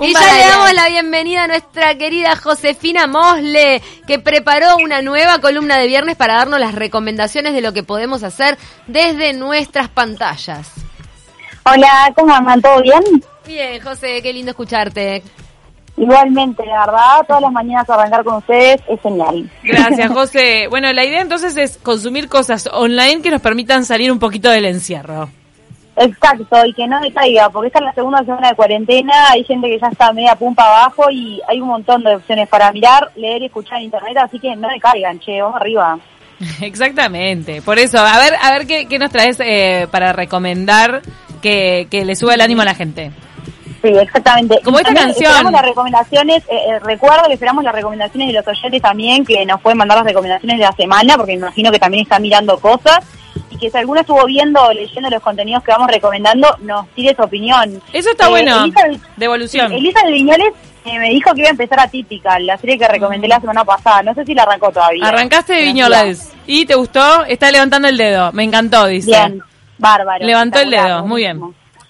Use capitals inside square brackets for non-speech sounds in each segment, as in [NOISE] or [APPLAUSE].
y ya le damos la bienvenida a nuestra querida Josefina Mosle, que preparó una nueva columna de viernes para darnos las recomendaciones de lo que podemos hacer desde nuestras pantallas. Hola, ¿cómo andan? ¿Todo bien? Bien, José, qué lindo escucharte. Igualmente, la verdad, todas las mañanas arrancar con ustedes es genial. Gracias, [LAUGHS] José. Bueno, la idea entonces es consumir cosas online que nos permitan salir un poquito del encierro. Exacto, y que no decaiga, porque esta es la segunda semana de cuarentena, hay gente que ya está media pumpa abajo y hay un montón de opciones para mirar, leer y escuchar en internet, así que no decaigan, che, vamos arriba. [LAUGHS] Exactamente, por eso, a ver, a ver qué, qué nos traes eh, para recomendar que, que le suba el ánimo a la gente. Sí, exactamente. Como esta canción. Esperamos las recomendaciones, eh, eh, recuerdo que esperamos las recomendaciones de los oyentes también, que nos pueden mandar las recomendaciones de la semana, porque me imagino que también están mirando cosas, que si alguno estuvo viendo o leyendo los contenidos que vamos recomendando, nos tire su opinión. Eso está Eh, bueno, Elisa- devolución. Elisa de Viñoles eh, me dijo que iba a empezar a Típica, la serie que recomendé la semana pasada, no sé si la arrancó todavía. Arrancaste de Viñoles y te gustó, está levantando el dedo, me encantó, dice. Bien, bárbaro. Levantó el dedo, muy bien.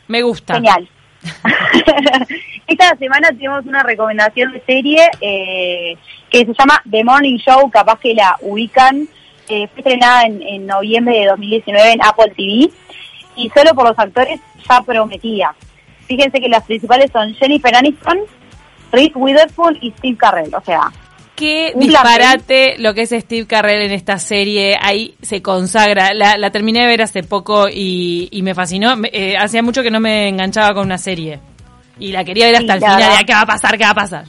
Me gusta. Genial. [LAUGHS] Esta semana tenemos una recomendación de serie eh, que se llama The Morning Show, capaz que la ubican. Eh, fue estrenada en, en noviembre de 2019 en Apple TV y solo por los actores ya prometía. Fíjense que las principales son Jennifer Aniston, Reese Witherspoon y Steve Carell. O sea, Qué disparate lo que es Steve Carrell en esta serie. Ahí se consagra. La, la terminé de ver hace poco y, y me fascinó. Eh, hacía mucho que no me enganchaba con una serie. Y la quería ver hasta Sí, el final. de, ¿Qué va a pasar? ¿Qué va a pasar?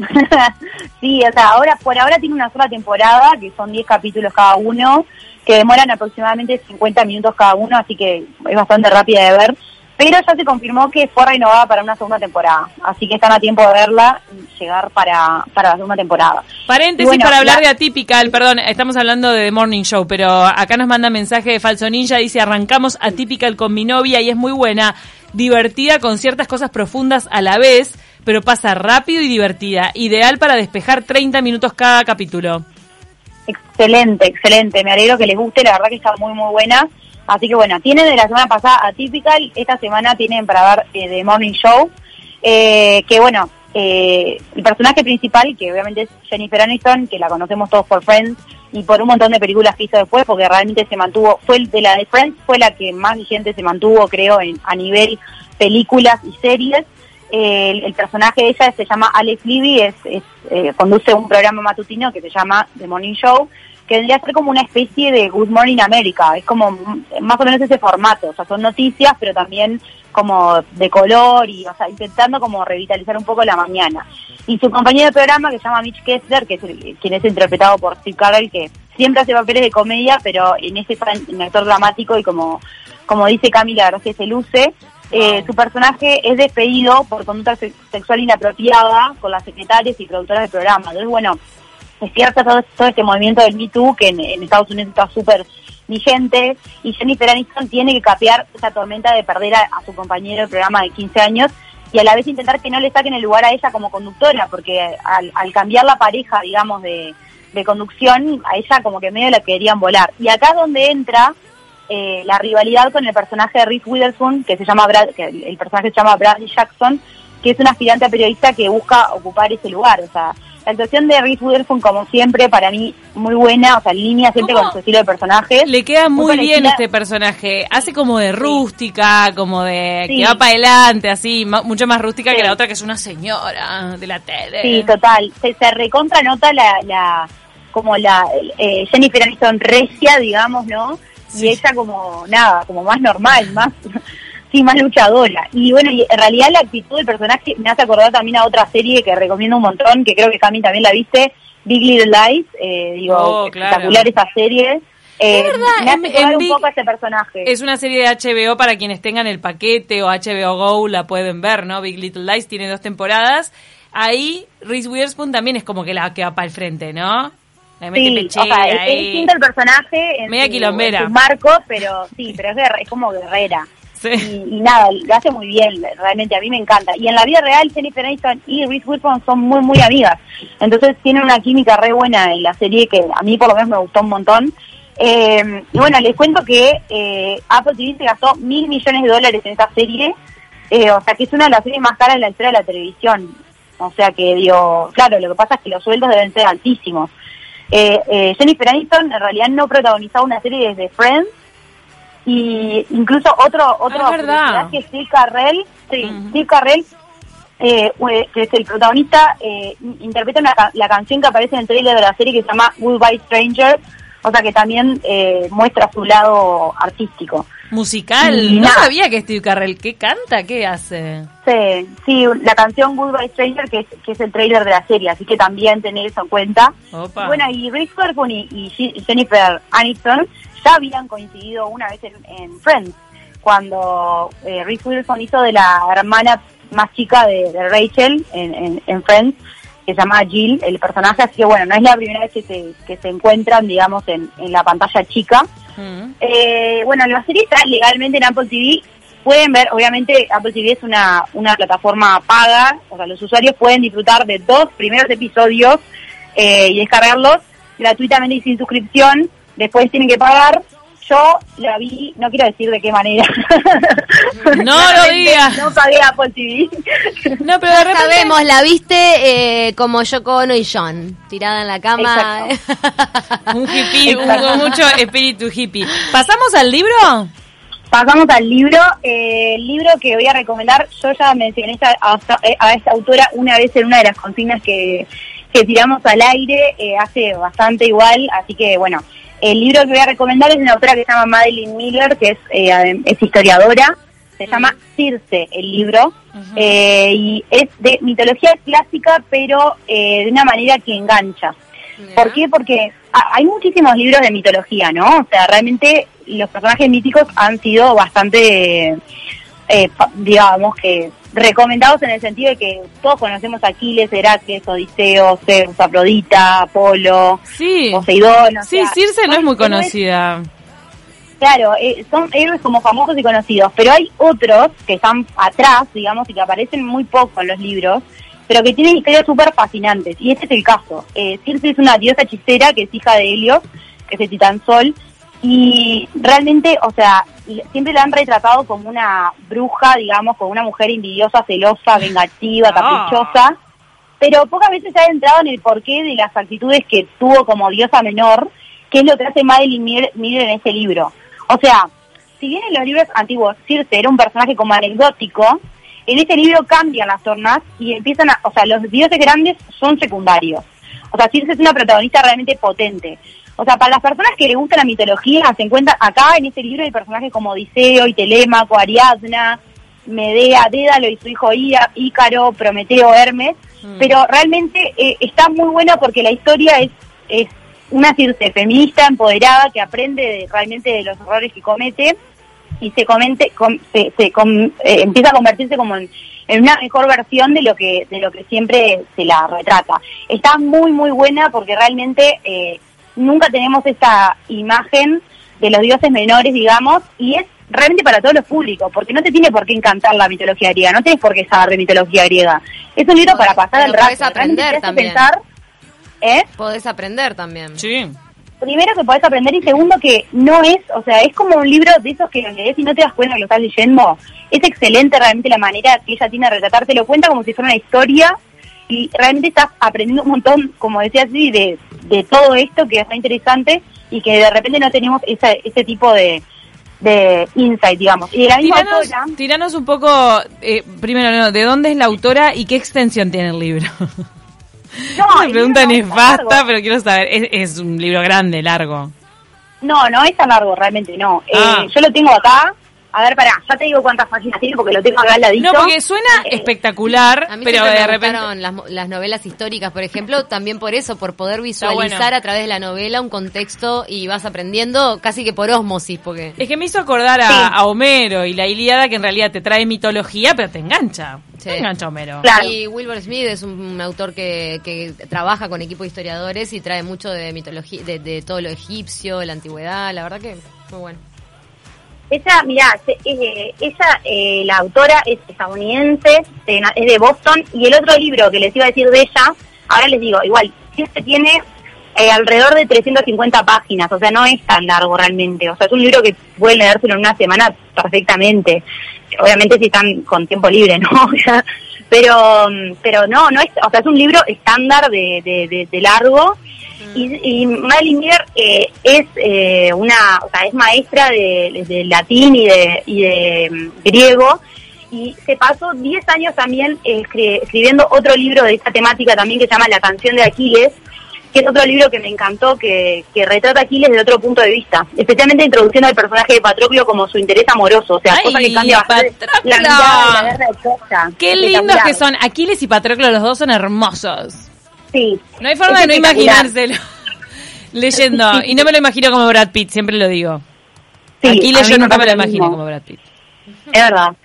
[LAUGHS] sí, o sea, ahora por ahora tiene una sola temporada, que son 10 capítulos cada uno, que demoran aproximadamente 50 minutos cada uno, así que es bastante rápida de ver. Pero ya se confirmó que fue renovada para una segunda temporada, así que están a tiempo de verla y llegar para, para la segunda temporada. Paréntesis bueno, para hablar la- de Atypical, perdón, estamos hablando de The Morning Show, pero acá nos manda mensaje de Falso Ninja, dice, arrancamos Atypical con mi novia y es muy buena, divertida con ciertas cosas profundas a la vez, pero pasa rápido y divertida, ideal para despejar 30 minutos cada capítulo. Excelente, excelente. Me alegro que les guste, la verdad que está muy, muy buena. Así que bueno, tienen de la semana pasada Atypical, esta semana tienen para ver eh, The Morning Show, eh, que bueno, eh, el personaje principal, que obviamente es Jennifer Aniston, que la conocemos todos por Friends y por un montón de películas que hizo después, porque realmente se mantuvo, fue de la de Friends, fue la que más vigente se mantuvo, creo, en, a nivel películas y series. El, personaje de ella se llama Alex Levy, es, es, eh, conduce un programa matutino que se llama The Morning Show, que vendría a ser como una especie de Good Morning America, es como más o menos ese formato, o sea, son noticias, pero también como de color y, o sea, intentando como revitalizar un poco la mañana. Y su compañero de programa, que se llama Mitch Kessler, que es el- quien es interpretado por Steve Carell, que siempre hace papeles de comedia, pero en está en actor dramático y como, como dice Camila, la se luce. Eh, su personaje es despedido por conducta se- sexual inapropiada con las secretarias y productoras del programa. Entonces, bueno, despierta todo, todo este movimiento del Me Too que en, en Estados Unidos está súper vigente y Jennifer Aniston tiene que capear esa tormenta de perder a, a su compañero de programa de 15 años y a la vez intentar que no le saquen el lugar a ella como conductora porque al, al cambiar la pareja, digamos, de, de conducción, a ella como que medio la querían volar. Y acá es donde entra eh, la rivalidad con el personaje de Reese Witherspoon, que se llama Brad, que el, personaje se llama Bradley Jackson, que es un aspirante a periodista que busca ocupar ese lugar. O sea, la actuación de Reese Witherspoon, como siempre, para mí muy buena, o sea, en línea siempre ¿Cómo? con su estilo de personaje. Le queda muy bien este personaje. Hace como de rústica, como de Sí. que va para adelante, así, mucho más rústica Sí. que la otra que es una señora de la tele. Sí, total. Se, se recontra nota la, la como la eh, Jennifer Aniston recia, digamos, ¿no? Sí. Y ella como nada, como más normal, más sí, más luchadora. Y bueno, y en realidad la actitud del personaje me hace acordar también a otra serie que recomiendo un montón, que creo que Cami también la viste, Big Little Lies, eh, digo, Oh, claro. espectacular esa serie. Eh, verdad, me en- hace acordar en un Big- poco a ese personaje. Es una serie de HBO para quienes tengan el paquete o HBO Go la pueden ver, ¿no? Big Little Lies tiene dos temporadas. Ahí Reese Witherspoon también es como que la que va para el frente, ¿no? Le mete Sí, o sea, es, es distinto el personaje en Media su, quilombera. en su marco, pero sí, [LAUGHS] pero es, guerre- es como guerrera. Sí. Y, y nada, lo hace muy bien, realmente a mí me encanta. Y en la vida real, Jennifer Aniston y Reese Witherspoon son muy, muy amigas. Entonces tienen una química re buena en la serie que a mí por lo menos me gustó un montón. Eh, y bueno, les cuento que eh, Apple TV se gastó mil millones de dólares en esta serie eh, o sea, que es una de las series más caras en la historia de la televisión. O sea que, digo, claro, lo que pasa es que los sueldos deben ser altísimos. Eh, eh, Jennifer Aniston en realidad no protagonizaba una serie desde Friends y incluso otro otro Ah, es verdad. personaje, Steve Carrell, sí. Steve Carrell, eh, ue- que es el protagonista, eh, interpreta una la canción que aparece en el trailer de la serie que se llama Goodbye Stranger, o sea que también eh, muestra su lado artístico. Musical. Y no nada. sabía que Steve Carrell. ¿Qué canta? ¿Qué hace? Sí, sí, la canción Goodbye Stranger, que es, que es el trailer de la serie, así que también tener eso en cuenta. Opa. Bueno, y Reese Witherspoon y, y Je- Jennifer Aniston ya habían coincidido una vez en, en Friends, cuando eh, Reese Witherspoon hizo de la hermana más chica de, de Rachel en, en, en Friends, se llama Jill, el personaje, así que bueno, no es la primera vez que se, que se encuentran, digamos, en, en la pantalla chica. Mm. Eh, bueno, la serie está legalmente en Apple TV. Pueden ver, obviamente Apple TV es una, una plataforma paga, o sea, los usuarios pueden disfrutar de dos primeros episodios eh, y descargarlos gratuitamente y sin suscripción. Después tienen que pagar. Yo la vi, no quiero decir de qué manera. [LAUGHS] No lo digas. No pagué Apple TV. No, pero de repente... Sabemos, la viste eh, como Yoko Ono y John, tirada en la cama. Un hippie, hubo mucho espíritu hippie. ¿Pasamos al libro? Pasamos al libro. Eh, el libro que voy a recomendar, yo ya mencioné a, a esta autora una vez en una de las consignas que, que tiramos al aire, eh, hace bastante igual, así que bueno, el libro que voy a recomendar es de una autora que se llama Madeline Miller, que es, eh, es historiadora, se llama Circe el libro, eh, y es de mitología clásica, pero eh, de una manera que engancha. ¿Por qué? Porque ha- hay muchísimos libros de mitología, ¿no? O sea, realmente los personajes míticos han sido bastante, eh, digamos que recomendados en el sentido de que todos conocemos a Aquiles, Heracles, Odiseo, Zeus, Afrodita, Apolo, Sí. Poseidón. o Sí, sea, Circe no es muy conocida. Claro, eh, son héroes como famosos y conocidos, pero hay otros que están atrás, digamos, y que aparecen muy poco en los libros, pero que tienen historias súper fascinantes. Y este es el caso. Eh, Circe es una diosa hechicera que es hija de Helios, que es el titán sol, y realmente, o sea, siempre la han retratado como una bruja, digamos, como una mujer envidiosa, celosa, vengativa, Ah. caprichosa, pero pocas veces se ha entrado en el porqué de las actitudes que tuvo como diosa menor, que es lo que hace Madeline Miller Miller en este libro. O sea, si bien en los libros antiguos Circe era un personaje como anecdótico, en este libro cambian las tornas y empiezan a, o sea, los dioses grandes son secundarios. O sea, Circe es una protagonista realmente potente. O sea, para las personas que le gusta la mitología, se encuentra acá en este libro hay personajes como Odiseo y Telémaco, Ariadna, Medea, Dédalo y su hijo Ía- Ícaro, Prometeo, Hermes, Mm. pero realmente eh, está muy buena porque la historia es, es una Circe feminista, empoderada, que aprende de- realmente de los errores que comete y se comente, com- se, se com- eh, empieza a convertirse como en, en una mejor versión de lo que de lo que siempre se la retrata. Está muy muy buena porque realmente eh, nunca tenemos esa imagen de los dioses menores, digamos, y es realmente para todos los públicos, porque no te tiene por qué encantar la mitología griega, no tienes por qué saber de mitología griega. Es un libro para pasar el rato. podés aprender también. pensar, ¿eh? Podés aprender también. Sí. primero que podés aprender y segundo que no es, o sea, es como un libro de esos que lo lees y no te das cuenta que lo estás leyendo. Es excelente realmente la manera que ella tiene de retratar, te lo cuenta como si fuera una historia y realmente estás aprendiendo un montón, como decía así, de, de todo esto que es re interesante y que de repente no tenemos esa, ese tipo de, de insight, digamos. Y de la misma Tiranos, autora, tiranos un poco, eh, primero, no, ¿de dónde es la autora y qué extensión tiene el libro? [LAUGHS] no, Una pregunta nefasta, pero quiero saber, es, es un libro grande, largo. No, no es tan largo, realmente no. Ah. Eh, yo lo tengo acá. A ver, pará, ya te digo cuántas páginas tiene porque lo tengo acá al ladito. No, porque suena Eh, espectacular, A mí pero de me repente... las, novelas históricas, por ejemplo, también por eso, por poder visualizar bueno. a través de la novela un contexto y vas aprendiendo casi que por ósmosis, porque Es que me hizo acordar a, Sí. a Homero y la Ilíada, que en realidad te trae mitología, pero te engancha. Sí. Te engancha Homero. Claro. Y Wilbur Smith es un, un autor que, que trabaja con equipo de historiadores y trae mucho de mitología, de, de todo lo egipcio, la antigüedad, la verdad que muy bueno. Ella, mirá, se- eh, eh, la autora es estadounidense, es de Boston, y el otro libro que les iba a decir de ella, ahora les digo, igual, este tiene eh, alrededor de 350 páginas, o sea, no es tan largo realmente, o sea, es un libro que pueden leérselo en una semana perfectamente. obviamente si están con tiempo libre, [LAUGHS] ¿no? Pero, pero no, no es, o sea, es un libro estándar de, de, de, de largo. Y, y Madeline Miller eh, es eh, una, o sea, es maestra de, de latín y de, y de mm, griego y se pasó 10 años también eh, escri- escribiendo otro libro de esta temática también que se llama La canción de Aquiles, que es otro libro que me encantó, que, que retrata a Aquiles desde otro punto de vista, especialmente introduciendo al personaje de Patroclo como su interés amoroso, o sea, Ay, cosa que cambia bastante la mirada de la guerra de Troya. Qué lindos que son. Aquiles y Patroclo, los dos son hermosos. Sí. No hay forma Es de no imaginárselo. [LAUGHS] Leyendo. Y no me lo imagino como Brad Pitt, siempre lo digo. Sí, a Aquiles mí yo nunca me lo lo imagino mismo. como Brad Pitt. Es verdad.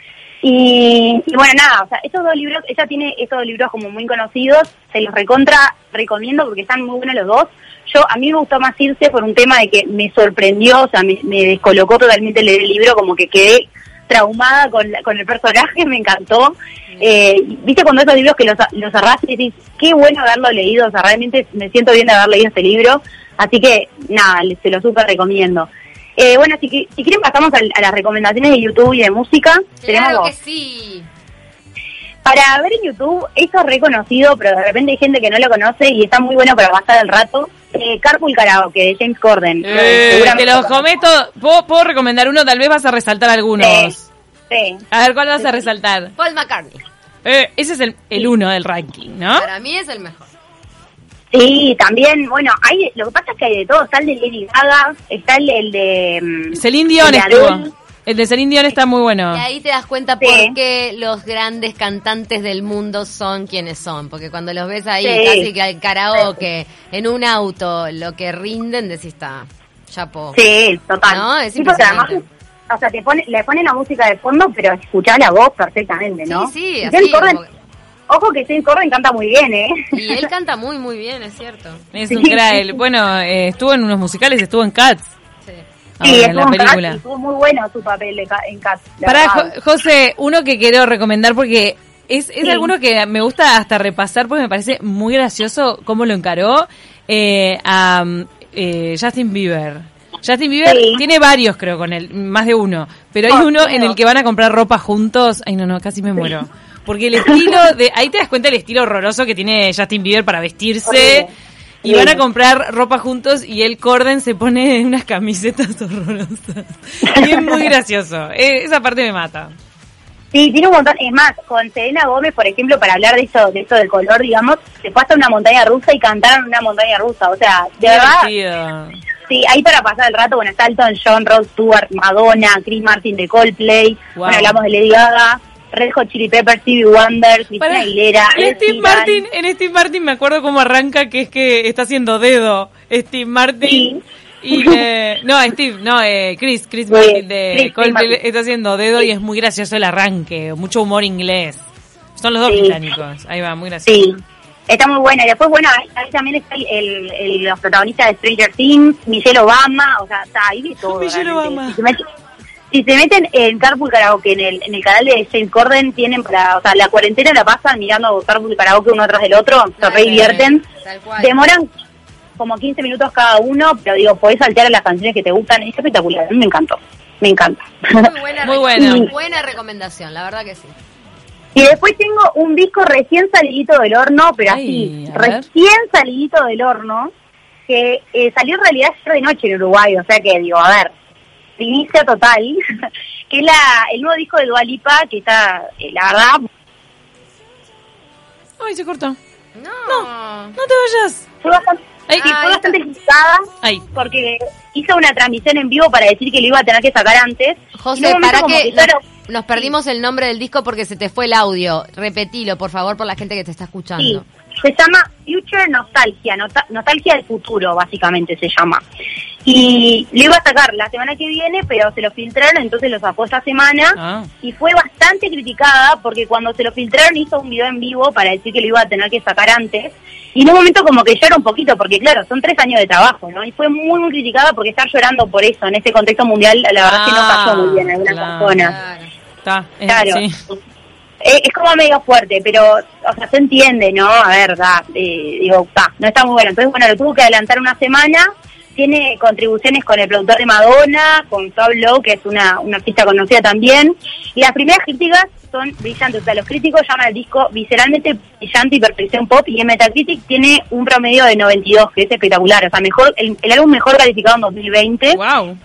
Y, y bueno, nada, o sea, estos dos libros, ella tiene estos dos libros como muy conocidos, se los recontra recomiendo porque están muy buenos los dos. Yo, a mí me gustó más irse por un tema de que me sorprendió, o sea, me, me descolocó totalmente leer el libro, como que quedé traumada con, la- con el personaje, me encantó. Eh, Viste cuando esos libros que los, los cerrás y decís, qué bueno haberlo leído, o sea, realmente me siento bien de haber leído este libro, así que nada, se lo súper recomiendo. Eh, bueno, si, si quieren pasamos al- a, las recomendaciones de YouTube y de música. Tenemos Claro que sí. Para ver en YouTube, eso es reconocido, pero de repente hay gente que no lo conoce y está muy bueno para pasar el rato. Eh, Carpool Karaoke de James Corden. Eh, te los lo cometo. ¿Puedo, puedo recomendar uno, tal vez vas a resaltar algunos. Sí. Sí. A ver, ¿cuál vas a resaltar? Paul McCartney. Eh, ese es el, el uno del ranking, ¿no? Para mí es el mejor. Sí, también, bueno, hay, lo que pasa es que hay de todo. Está el de Lady Gaga, está el, el de... mm, Celine Dion el de estuvo. Adele. El de Celine Dion está muy bueno. Y ahí te das cuenta Sí. por qué los grandes cantantes del mundo son quienes son. Porque cuando los ves ahí, Sí. casi que al karaoke, en un auto, lo que rinden, decís, está, chapo. Sí, total. No, es Sí, porque además, o sea, te pone, le ponen la música de fondo, pero escuchás la voz perfectamente, ¿no? Sí, sí, así, Corden, como- ojo que James Corden canta muy bien, ¿eh? Y él canta muy, muy bien, es cierto. Es Sí, un crack. Bueno, eh, estuvo en unos musicales, estuvo en Cats. Sí. Sí, ahora, en la película. estuvo muy bueno su papel en Cats. la Para. José, uno que quiero recomendar porque es, es Sí. alguno que me gusta hasta repasar porque me parece muy gracioso cómo lo encaró eh, a eh, Justin Bieber. Justin Bieber Sí. tiene varios, creo, con él, más de uno. Pero hay Oh, uno creo. en el que van a comprar ropa juntos. Ay, no, no, casi me muero. Porque el estilo de. Ahí te das cuenta el estilo horroroso que tiene Justin Bieber para vestirse. Y van a comprar ropa juntos y el Corden se pone unas camisetas [LAUGHS] horrorosas. Y es muy gracioso. Eh, esa parte me mata. Sí, tiene un montón. Es más, con Selena Gómez, por ejemplo, para hablar de eso, de eso del color, digamos, se pasa a una montaña rusa y cantaron una montaña rusa. O sea, de verdad, sí, ahí para pasar el rato, bueno, está Elton John, Rod Stewart, Madonna, Chris Martin de Coldplay, Wow. bueno, hablamos de Lady Gaga, Red Hot Chili Peppers, Stevie Wonder, Cristina Para- Aguilera, en Steve. Martin, en Steve Martin me acuerdo cómo arranca que es que está haciendo dedo. Steve Martin Sí. y eh, no Steve, no eh, Chris, Chris Sí, Martin de Chris, Chris Coldplay Martin. está haciendo dedo y es muy gracioso el arranque, mucho humor inglés. Son los dos británicos. Ahí va, muy gracioso. Sí, está muy buena. Y después, bueno, ahí, ahí también está el, el- el- los protagonistas de Stranger Things, Michelle Obama, o sea, está ahí de todo. Michelle realmente. Obama. Si se, meten, en Carpool Karaoke, en el, en el canal de James Corden, tienen para, o sea, la cuarentena la pasan mirando Carpool Karaoke uno tras del otro, se re divierten. Tal cual. Demoran como 15 minutos cada uno, pero digo, podés saltear a las canciones que te gustan, es espectacular, a mí me encantó, me encanta. Muy buena, Muy buena. buena recomendación, la verdad que sí. Y después tengo un disco recién salidito del horno, pero Ay, así, recién salidito del horno, que eh, salió en realidad ayer de noche en Uruguay, o sea que digo, a ver, primicia total, [LAUGHS] que es la, el nuevo disco de Dualipa, que está, eh, la verdad, Ay, se cortó. No. No te vayas. fue bastante, Ay. sí, fue bastante porque hizo una transmisión en vivo para decir que lo iba a tener que sacar antes. José, para que nos, nos perdimos el nombre del disco porque se te fue el audio. Repetilo, por favor, por la gente que te está Sí, escuchando. se llama Future Nostalgia, nota- Nostalgia del futuro, básicamente se llama. Y lo iba a sacar la semana que viene, pero se lo filtraron, entonces lo sacó esta semana. Ah. Y fue bastante criticada porque cuando se lo filtraron hizo un video en vivo para decir que lo iba a tener que sacar antes. Y en un momento como que llora un poquito, porque claro, son tres años de trabajo, ¿no? Y fue muy, muy criticada porque está llorando por eso. En ese contexto mundial, la verdad es que no Ah, cayó muy bien a algunas claro. personas. Claro. Está. eh, Claro. sí. Eh, es como medio fuerte, pero, o sea, se entiende, ¿no? A ver, da, eh, digo, no está muy bueno. Entonces, bueno, lo tuvo que adelantar una semana, tiene contribuciones con el productor de Madonna, con Sob Low, que es una, una artista conocida también. Y las primeras críticas son brillantes. O sea, los críticos llaman al disco visceralmente brillante y perfección pop. Y en Metacritic tiene un promedio de 92, que es espectacular. O sea, mejor el, el álbum mejor calificado en 2020. Wow.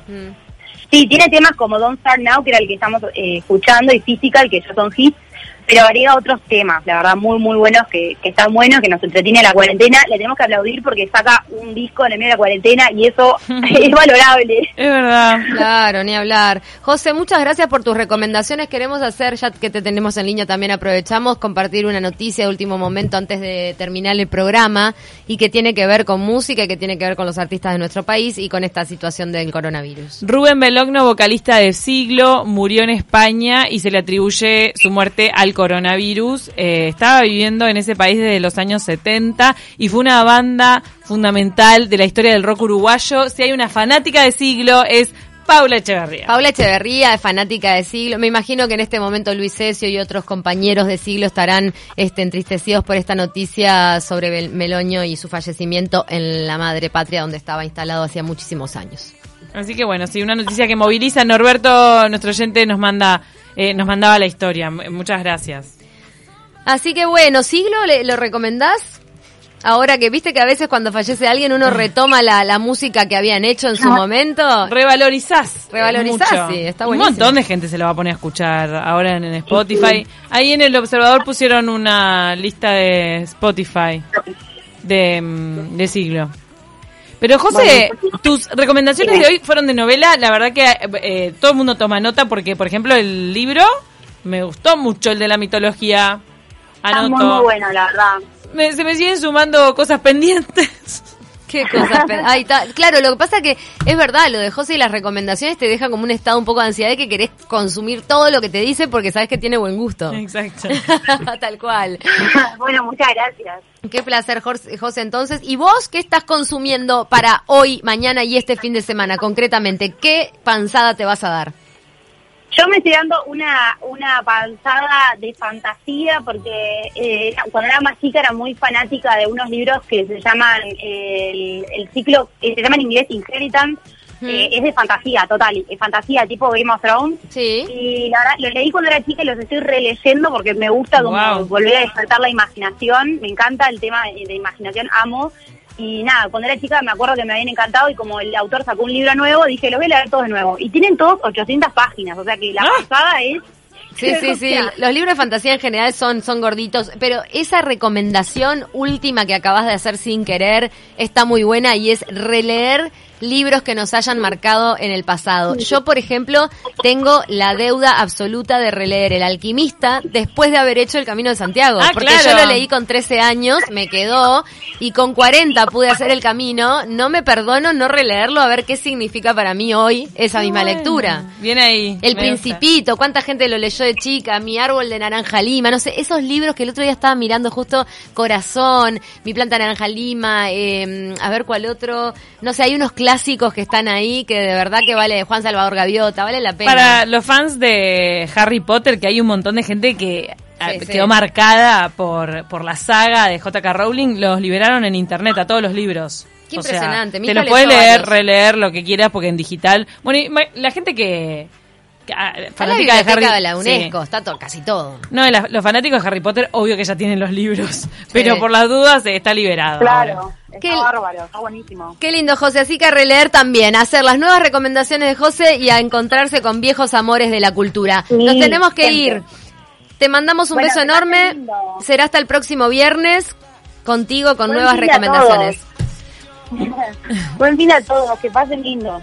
Sí, tiene temas como Don't Start Now, que era el que estamos eh, escuchando, y Physical, que ya son hits, pero agrega otros temas, la verdad, muy, muy buenos, que, que están buenos, que nos entretiene la cuarentena. Le tenemos que aplaudir porque saca un disco en el medio de la cuarentena y eso [LAUGHS] es valorable. Es verdad. Claro, ni hablar. José, muchas gracias por tus recomendaciones. Queremos hacer, ya que te tenemos en línea, también aprovechamos compartir una noticia de último momento antes de terminar el programa y que tiene que ver con música y que tiene que ver con los artistas de nuestro país y con esta situación del coronavirus. Rubén Belogno, vocalista de Siglo, murió en España y se le atribuye su muerte al coronavirus. Eh, estaba viviendo en ese país desde los años 70 y fue una banda fundamental de la historia del rock uruguayo. Si hay una fanática de Siglo es Paula Echeverría. Paula Echeverría fanática de Siglo. Me imagino que en este momento Luis Cesio y otros compañeros de Siglo estarán este, entristecidos por esta noticia sobre Meloño y su fallecimiento en la madre patria donde estaba instalado hacía muchísimos años. Así que bueno, sí, una noticia que moviliza. Norberto, nuestro oyente, nos manda, eh, nos mandaba la historia. Muchas gracias. Así que bueno, Siglo, ¿le- ¿lo recomendás? Ahora que viste que a veces cuando fallece alguien uno retoma la, la música que habían hecho en su momento. Revalorizás. Revalorizás, mucho. sí, está Un buenísimo. montón de gente se lo va a poner a escuchar ahora en, en Spotify. Ahí en El Observador pusieron una lista de Spotify de, mm, de siglo. Pero José, tus recomendaciones de hoy fueron de novela. La verdad que eh, todo el mundo toma nota porque, por ejemplo, el libro me gustó mucho, el de la mitología. Está muy, Anoto. muy bueno, la verdad. Me- se me siguen sumando cosas pendientes. Qué [LAUGHS] Ahí está. Claro, lo que pasa que es verdad, lo de José y las recomendaciones te deja como un estado un poco de ansiedad de que querés consumir todo lo que te dice porque sabes que tiene buen gusto. Exacto. [LAUGHS] Tal cual. [LAUGHS] bueno, muchas gracias. Qué placer, José. Entonces, ¿y vos qué estás consumiendo para hoy, mañana y este fin de semana? Concretamente, ¿qué panzada te vas a dar? Yo me estoy dando una, una panzada de fantasía porque eh, cuando era más chica era muy fanática de unos libros que se llaman eh, el, el ciclo, eh, se llama en inglés Inheritance, eh, es de fantasía, total, es fantasía tipo Game of Thrones. Sí. Y la verdad, los leí cuando era chica y los estoy releyendo porque me gusta como Wow. volver a despertar la imaginación. Me encanta el tema de, de imaginación, amo. Y nada, cuando era chica me acuerdo que me habían encantado y como el autor sacó un libro nuevo, dije, los voy a leer todos de nuevo. Y tienen todos 800 páginas, o sea que la Ah. pasada es... Sí, sí, [LAUGHS] sí. Los libros de fantasía en general son, son gorditos, pero esa recomendación última que acabas de hacer sin querer está muy buena y es releer libros que nos hayan marcado en el pasado. Yo, por ejemplo, tengo la deuda absoluta de releer El Alquimista después de haber hecho El Camino de Santiago. Ah, porque claro. yo lo leí con 13 años, me quedó, y con 40 pude hacer el camino. No me perdono no releerlo a ver qué significa para mí hoy esa misma Bueno, lectura. Viene ahí. El gusta. Principito, cuánta gente lo leyó de chica, Mi árbol de naranja lima, no sé, esos libros que el otro día estaba mirando justo Corazón, Mi planta naranja lima, eh, a ver cuál otro, no sé, hay unos clásicos que están ahí que de verdad que vale, Juan Salvador Gaviota, vale la pena. Para los fans de Harry Potter, que hay un montón de gente que ah, Sí, sí. quedó marcada por, por la saga de J.K. Rowling, los liberaron en internet a todos los libros. Qué O impresionante, te los puedes leer, releer, lo que quieras, porque en digital. Bueno, y la gente que. Ah, la fanática de Harry de la sí. Está to- casi todo. No, la- los fanáticos de Harry Potter, obvio que ya tienen los libros. [LAUGHS] Pero por las dudas eh, está liberado. Claro, ahora. está Qué- bárbaro, está buenísimo. Qué lindo, José. Así que a releer también, a hacer las nuevas recomendaciones de José y a encontrarse con viejos amores de la cultura. Sí, Nos tenemos que ir. Te mandamos un Bueno, beso enorme. Será hasta el próximo viernes contigo con Buen nuevas recomendaciones. [LAUGHS] Buen fin a todos, que pasen lindo.